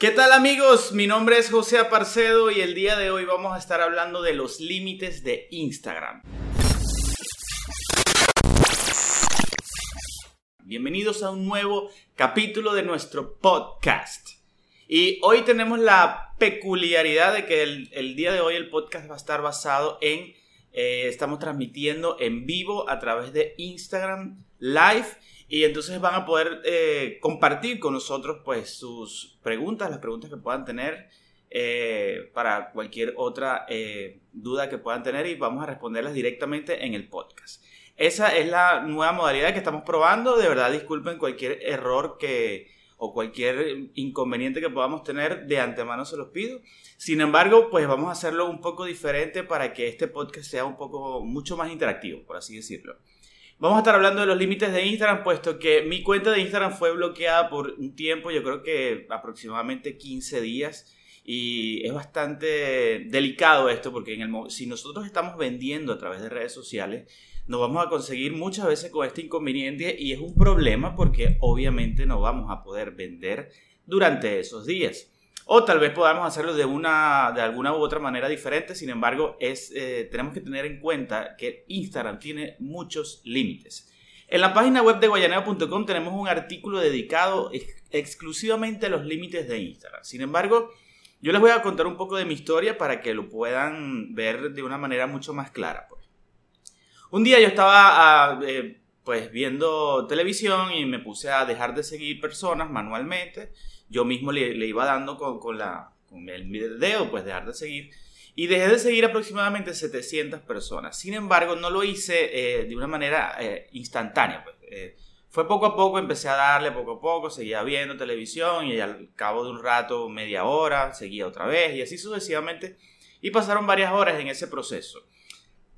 ¿Qué tal amigos? Mi nombre es José Aparcedo y el día de hoy vamos a estar hablando de los límites de Instagram. Bienvenidos a un nuevo capítulo de nuestro podcast. Y hoy tenemos la peculiaridad de que el, día de hoy el podcast va a estar basado en, eh, estamos transmitiendo en vivo a través de Instagram Live y entonces van a poder eh, compartir con nosotros pues sus preguntas, las preguntas que puedan tener eh, para cualquier otra duda que puedan tener y vamos a responderlas directamente en el podcast. Esa es la nueva modalidad que estamos probando. De verdad, disculpen cualquier error que o cualquier inconveniente que podamos tener, de antemano se los pido. Sin embargo, pues vamos a hacerlo un poco diferente para que este podcast sea un poco mucho más interactivo, por así decirlo. Vamos a estar hablando de los límites de Instagram, puesto que mi cuenta de Instagram fue bloqueada por un tiempo, yo creo que aproximadamente 15 días. Y es bastante delicado esto, porque en el, si nosotros estamos vendiendo a través de redes sociales, nos vamos a conseguir muchas veces con este inconveniente y es un problema porque obviamente no vamos a poder vender durante esos días. O tal vez podamos hacerlo de, una, de alguna u otra manera diferente. Sin embargo, es, eh, tenemos que tener en cuenta que Instagram tiene muchos límites. En la página web de guayaneo.com tenemos un artículo dedicado exclusivamente a los límites de Instagram. Sin embargo, yo les voy a contar un poco de mi historia para que lo puedan ver de una manera mucho más clara. Un día yo estaba ah, eh, pues viendo televisión y me puse a dejar de seguir personas manualmente yo mismo le, iba dando con, la, con el dedo, pues dejar de seguir. Y dejé de seguir aproximadamente 700 personas. Sin embargo, no lo hice eh, de una manera eh, instantánea. Pues. Fue poco a poco, empecé a darle poco a poco, seguía viendo televisión y al cabo de un rato, media hora, seguía otra vez y así sucesivamente. Y pasaron varias horas en ese proceso.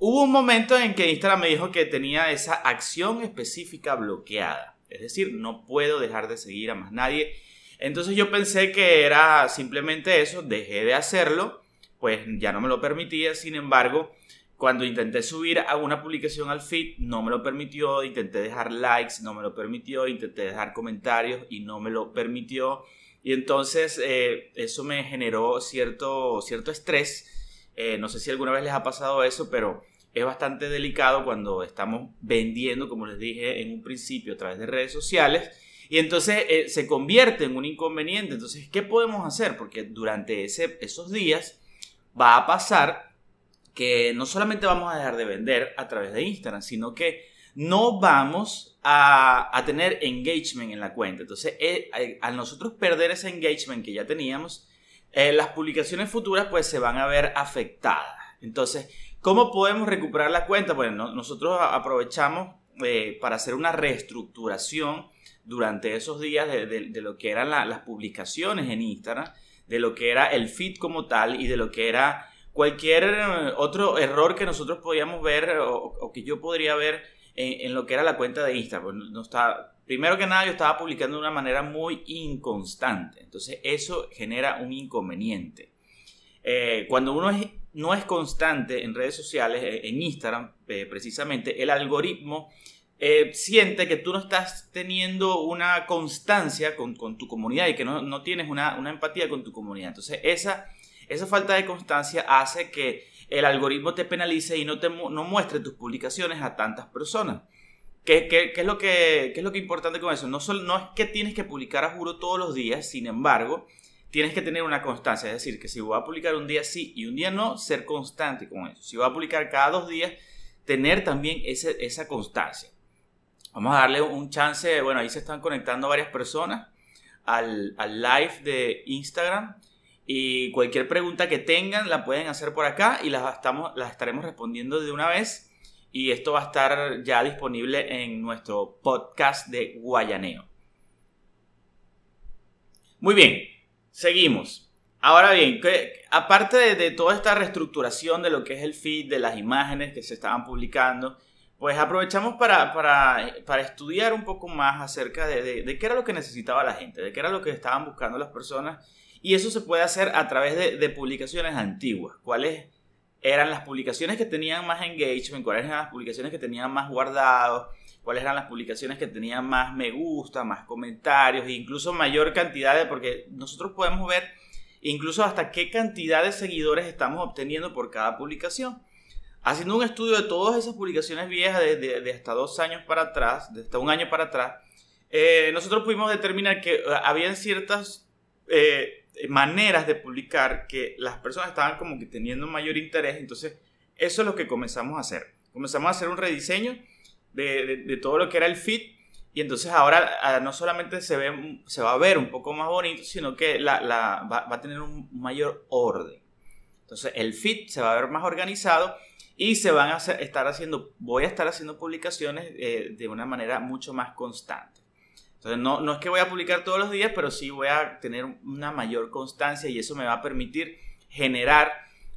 Hubo un momento en que Instagram me dijo que tenía esa acción específica bloqueada. Es decir, no puedo dejar de seguir a más nadie entonces yo pensé que era simplemente eso, dejé de hacerlo, pues ya no me lo permitía, sin embargo, cuando intenté subir alguna publicación al feed, no me lo permitió, intenté dejar likes, no me lo permitió, intenté dejar comentarios y no me lo permitió. Y entonces eh, eso me generó cierto, cierto estrés. Eh, no sé si alguna vez les ha pasado eso, pero es bastante delicado cuando estamos vendiendo, como les dije en un principio, a través de redes sociales y entonces eh, se convierte en un inconveniente. Entonces, ¿qué podemos hacer? Porque durante ese, esos días va a pasar que no solamente vamos a dejar de vender a través de Instagram, sino que no vamos a, tener engagement en la cuenta. Entonces, eh, eh, al nosotros perder ese engagement que ya teníamos, las publicaciones futuras pues se van a ver afectadas. Entonces, ¿cómo podemos recuperar la cuenta? Bueno, nosotros aprovechamos para hacer una reestructuración durante esos días de, lo que eran las publicaciones en Instagram, de lo que era el feed como tal y de lo que era cualquier eh, otro error que nosotros podíamos ver o, que yo podría ver en, lo que era la cuenta de Instagram. Primero que nada, yo estaba publicando de una manera muy inconstante. Entonces, eso genera un inconveniente. Eh, cuando uno no es constante en redes sociales, eh, en Instagram precisamente, el algoritmo eh, siente que tú no estás teniendo una constancia con, tu comunidad y que no, tienes una, empatía con tu comunidad. Entonces, esa, esa falta de constancia hace que el algoritmo te penalice y no, te, no muestre tus publicaciones a tantas personas. ¿Qué, es lo que, es lo que importante con eso? No, no es que tienes que publicar a juro todos los días, sin embargo, tienes que tener una constancia. Es decir, que si voy a publicar un día sí y un día no, ser constante con eso. Si voy a publicar cada dos días, tener también esa constancia. Vamos a darle un chance, bueno, ahí se están conectando varias personas al, live de Instagram y cualquier pregunta que tengan la pueden hacer por acá y las, estamos, las estaremos respondiendo de una vez y esto va a estar ya disponible en nuestro podcast de Guayaneo. Muy bien, seguimos. Ahora bien, que, aparte de, de, toda esta reestructuración de lo que es el feed, de las imágenes que se estaban publicando, pues aprovechamos para, para, estudiar un poco más acerca de, qué era lo que necesitaba la gente, de qué era lo que estaban buscando las personas. Y eso se puede hacer a través de, publicaciones antiguas. ¿Cuáles eran las publicaciones que tenían más engagement? ¿Cuáles eran las publicaciones que tenían más guardados? Cuáles eran las publicaciones que tenían más me gusta, más comentarios, e incluso mayor cantidad de, porque nosotros podemos ver incluso hasta qué cantidad de seguidores estamos obteniendo por cada publicación. Haciendo un estudio de todas esas publicaciones viejas de, hasta dos años para atrás, de hasta un año para atrás, eh, nosotros pudimos determinar que eh, habían ciertas eh, maneras de publicar que las personas estaban como que teniendo mayor interés. Entonces, eso es lo que comenzamos a hacer. Comenzamos a hacer un rediseño de, todo lo que era el feed. Y entonces ahora ah, no solamente se, ve, se va a ver un poco más bonito, sino que la, va, a tener un mayor orden. Entonces el feed se va a ver más organizado y se van a estar haciendo, voy a estar haciendo publicaciones eh, de una manera mucho más constante. Entonces no, no es que voy a publicar todos los días, pero sí voy a tener una mayor constancia y eso me va a permitir generar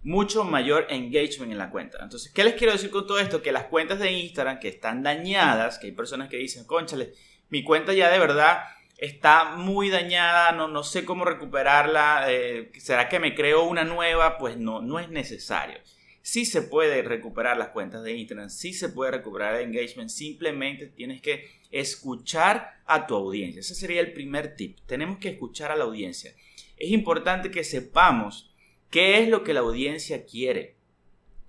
mucho mayor engagement en la cuenta. Entonces, ¿qué les quiero decir con todo esto? Que las cuentas de Instagram que están dañadas, que hay personas que dicen, conchale, mi cuenta ya de verdad está muy dañada, no, no sé cómo recuperarla, eh, ¿será que me creo una nueva? Pues no, no es necesario. Sí se puede recuperar las cuentas de Instagram, sí se puede recuperar el engagement, simplemente tienes que escuchar a tu audiencia. Ese sería el primer tip. Tenemos que escuchar a la audiencia. Es importante que sepamos ¿Qué es lo que la audiencia quiere?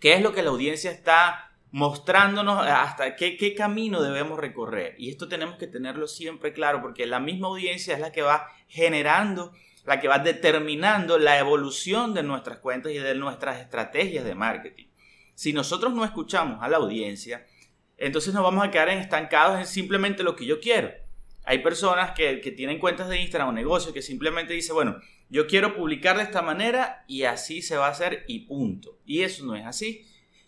¿Qué es lo que la audiencia está mostrándonos hasta qué, qué camino debemos recorrer? Y esto tenemos que tenerlo siempre claro porque la misma audiencia es la que va generando, la que va determinando la evolución de nuestras cuentas y de nuestras estrategias de marketing. Si nosotros no escuchamos a la audiencia, entonces nos vamos a quedar estancados en simplemente lo que yo quiero. Hay personas que, que tienen cuentas de Instagram o negocios que simplemente dicen, bueno, yo quiero publicar de esta manera y así se va a hacer y punto. Y eso no es así.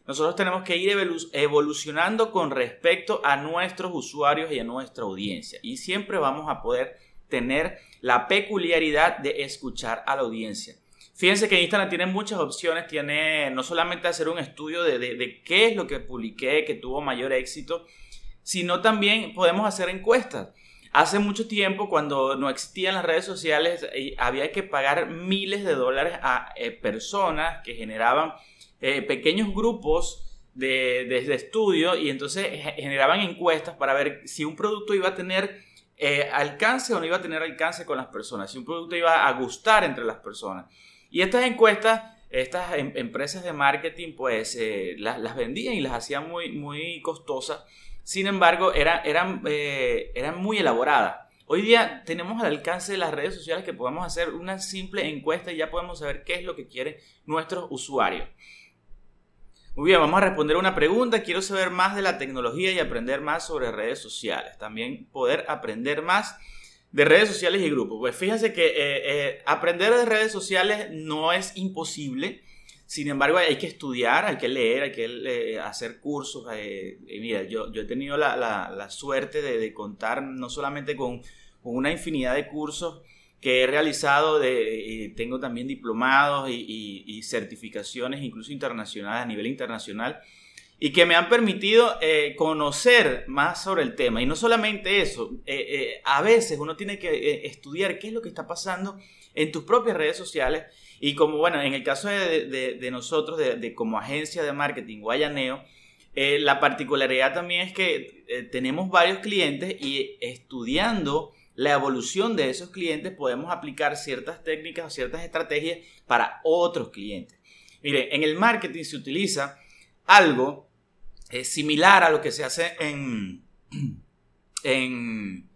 Nosotros tenemos que ir evolucionando con respecto a nuestros usuarios y a nuestra audiencia. Y siempre vamos a poder tener la peculiaridad de escuchar a la audiencia. Fíjense que Instagram tiene muchas opciones, tiene no solamente hacer un estudio de, de, qué es lo que publiqué, que tuvo mayor éxito, sino también podemos hacer encuestas. Hace mucho tiempo, cuando no existían las redes sociales, eh, había que pagar miles de dólares a eh, personas que generaban eh, pequeños grupos de, de, estudio y entonces generaban encuestas para ver si un producto iba a tener alcance o no iba a tener alcance con las personas, si un producto iba a gustar entre las personas. Y estas encuestas, estas em, empresas de marketing, pues las, las vendían y las hacían muy, muy costosas sin embargo, era, eran, eh, eran muy elaboradas. Hoy día tenemos al alcance de las redes sociales que podemos hacer una simple encuesta y ya podemos saber qué es lo que quieren nuestros usuarios. Muy bien, vamos a responder una pregunta. Quiero saber más de la tecnología y aprender más sobre redes sociales. También poder aprender más de redes sociales y grupos. Pues fíjense que eh, eh, aprender de redes sociales no es imposible. Sin embargo, hay que estudiar, hay que leer, hay que eh, hacer cursos. Eh, mira, yo, he tenido la, suerte de, contar no solamente con, una infinidad de cursos que he realizado, de, tengo también diplomados y, certificaciones, incluso internacionales, a nivel internacional, y que me han permitido eh, conocer más sobre el tema. Y no solamente eso, a veces uno tiene que estudiar qué es lo que está pasando en tus propias redes sociales y como, bueno, en el caso de, nosotros, de, como agencia de marketing Guayaneo, eh, la particularidad también es que eh, tenemos varios clientes y estudiando la evolución de esos clientes podemos aplicar ciertas técnicas o ciertas estrategias para otros clientes. Mire, en el marketing se utiliza algo eh, similar a lo que se hace en, en,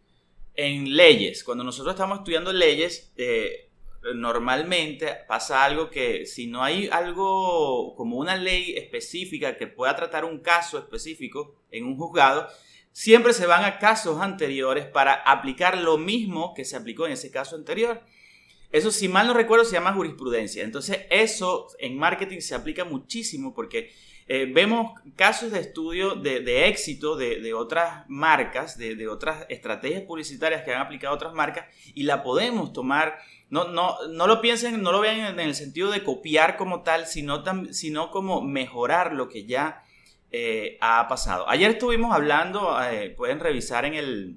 en leyes. Cuando nosotros estamos estudiando leyes, normalmente pasa algo que si no hay algo como una ley específica que pueda tratar un caso específico en un juzgado, siempre se van a casos anteriores para aplicar lo mismo que se aplicó en ese caso anterior. Eso, si mal no recuerdo, se llama jurisprudencia. Entonces, eso en marketing se aplica muchísimo porque eh, vemos casos de estudio de, éxito de, otras marcas, de, de, otras estrategias publicitarias que han aplicado otras marcas y la podemos tomar no, no, no lo piensen, no lo vean en el sentido de copiar como tal, sino, sino como mejorar lo que ya eh, ha pasado. Ayer estuvimos hablando, eh, pueden revisar en, el,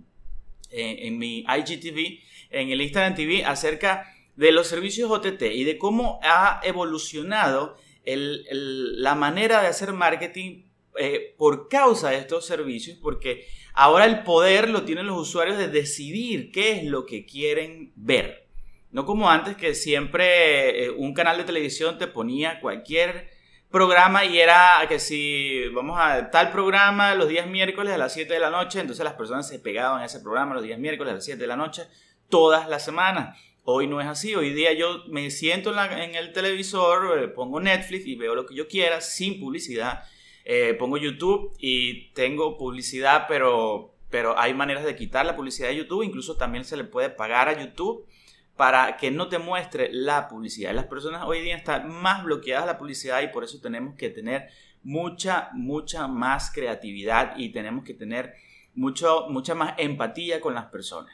en mi IGTV, en el Instagram TV, acerca de los servicios OTT y de cómo ha evolucionado la manera de hacer marketing eh, por causa de estos servicios, porque Ahora el poder lo tienen los usuarios de decidir qué es lo que quieren ver. No como antes que siempre eh, un canal de televisión te ponía cualquier programa y era que si vamos a tal programa los días miércoles a las 7 de la noche, entonces las personas se pegaban a ese programa los días miércoles a las 7 de la noche todas las semanas. Hoy no es así, hoy día yo me siento en, el televisor, eh, pongo Netflix y veo lo que yo quiera sin publicidad. Eh, pongo YouTube y tengo publicidad, pero, pero hay maneras de quitar la publicidad de YouTube, incluso también se le puede pagar a YouTube para que no te muestre la publicidad. Las personas hoy día están más bloqueadas a la publicidad y por eso tenemos que tener mucha, mucha más creatividad y tenemos que tener mucho, mucha más empatía con las personas.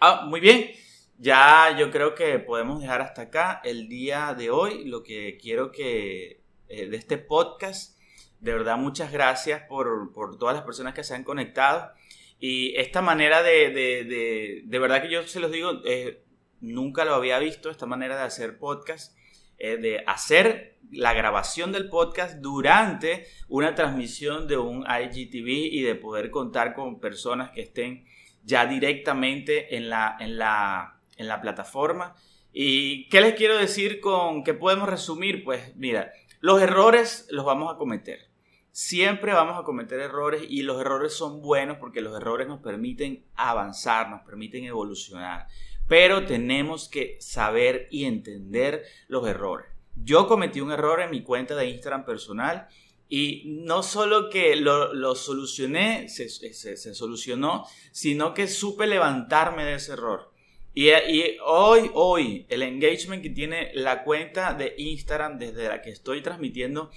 Ah, muy bien, ya yo creo que podemos dejar hasta acá el día de hoy. Lo que quiero que eh, de este podcast, de verdad muchas gracias por, por todas las personas que se han conectado. Y esta manera de, de, de, de verdad que yo se los digo, eh, nunca lo había visto, esta manera de hacer podcast, eh, de hacer la grabación del podcast durante una transmisión de un IGTV y de poder contar con personas que estén ya directamente en la, en la, en la plataforma. ¿Y qué les quiero decir con qué podemos resumir? Pues mira, los errores los vamos a cometer. Siempre vamos a cometer errores y los errores son buenos porque los errores nos permiten avanzar, nos permiten evolucionar pero tenemos que saber y entender los errores. Yo cometí un error en mi cuenta de Instagram personal y no solo que lo, solucioné, se, solucionó, sino que supe levantarme de ese error. Y, y, hoy, hoy, el engagement que tiene la cuenta de Instagram desde la que estoy transmitiendo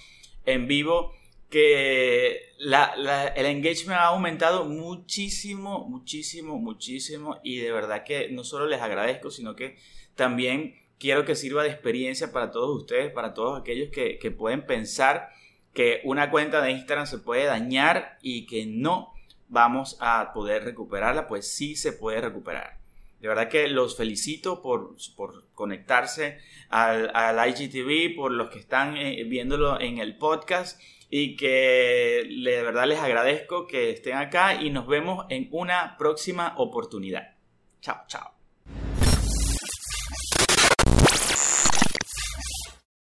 en vivo que el engagement ha aumentado muchísimo, muchísimo, muchísimo y de verdad que no solo les agradezco, sino que también quiero que sirva de experiencia para todos ustedes, para todos aquellos que, que pueden pensar que una cuenta de Instagram se puede dañar y que no vamos a poder recuperarla, pues sí se puede recuperar. De verdad que los felicito por, por conectarse al, al, IGTV, por los que están eh, viéndolo en el podcast y que de verdad les agradezco que estén acá y nos vemos en una próxima oportunidad. Chao, chao.